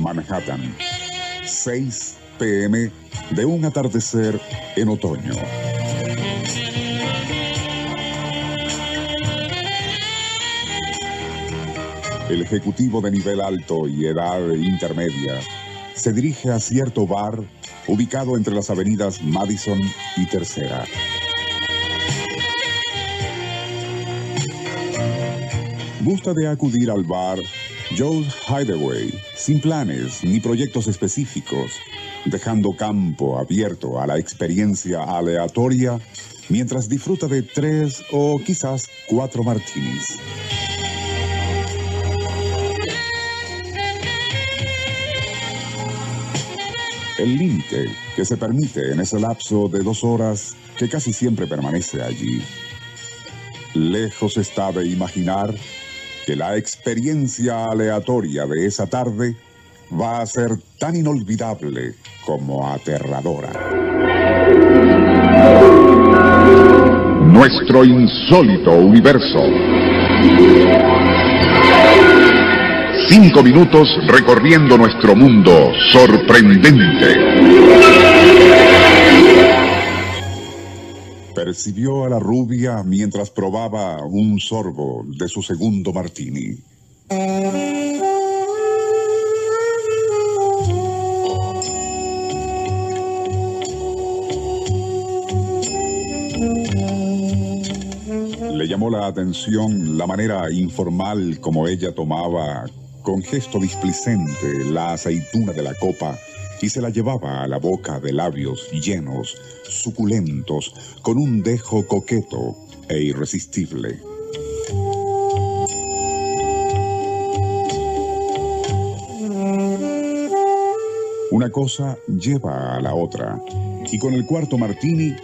Manhattan. 6 pm de un atardecer en otoño. El ejecutivo de nivel alto y edad intermedia se dirige a cierto bar ubicado entre las avenidas Madison y Tercera. Gusta de acudir al bar Joe Hideaway, sin planes ni proyectos específicos, dejando campo abierto a la experiencia aleatoria mientras disfruta de tres o quizás cuatro martinis. El límite que se permite en ese lapso de dos horas que casi siempre permanece allí. Lejos está de imaginar que la experiencia aleatoria de esa tarde va a ser tan inolvidable como aterradora. Nuestro insólito universo. Cinco minutos recorriendo nuestro mundo sorprendente. Percibió a la rubia mientras probaba un sorbo de su segundo martini. Le llamó la atención la manera informal como ella tomaba, con gesto displicente, la aceituna de la copa y se la llevaba a la boca de labios llenos, suculentos, con un dejo coqueto e irresistible. Una cosa lleva a la otra, y con el cuarto martini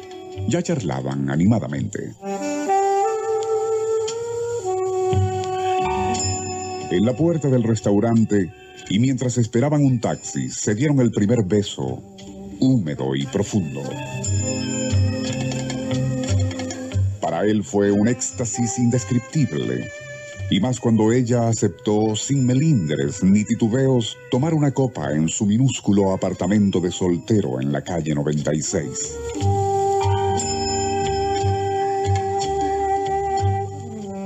ya charlaban animadamente. En la puerta del restaurante, y mientras esperaban un taxi, se dieron el primer beso, húmedo y profundo. Para él fue un éxtasis indescriptible, y más cuando ella aceptó sin melindres ni titubeos tomar una copa en su minúsculo apartamento de soltero en la calle 96.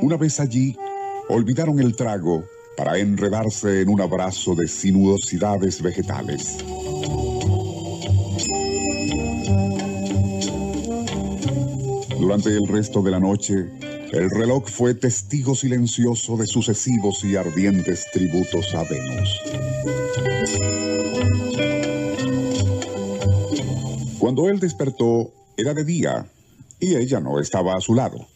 Una vez allí, olvidaron el trago para enredarse en un abrazo de sinuosidades vegetales. Durante el resto de la noche, el reloj fue testigo silencioso de sucesivos y ardientes tributos a Venus. Cuando él despertó, era de día y ella no estaba a su lado.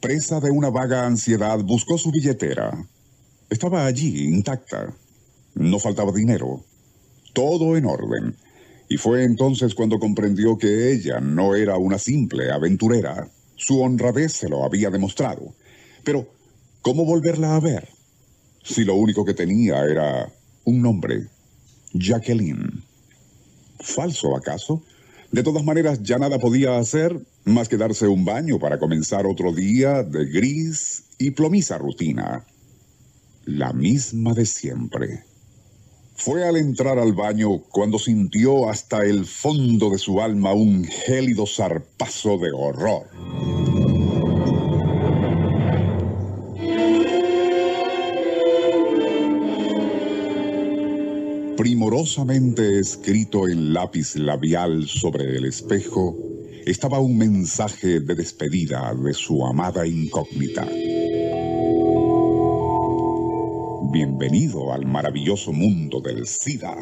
Presa de una vaga ansiedad, buscó su billetera. Estaba allí, intacta. No faltaba dinero. Todo en orden. Y fue entonces cuando comprendió que ella no era una simple aventurera. Su honradez se lo había demostrado. Pero, ¿cómo volverla a ver? Si lo único que tenía era un nombre. Jacqueline. ¿Falso acaso? De todas maneras, ya nada podía hacer más que darse un baño para comenzar otro día de gris y plomiza rutina. La misma de siempre. Fue al entrar al baño cuando sintió hasta el fondo de su alma un gélido zarpazo de horror. Primorosamente escrito en lápiz labial sobre el espejo, estaba un mensaje de despedida de su amada incógnita. Bienvenido al maravilloso mundo del SIDA.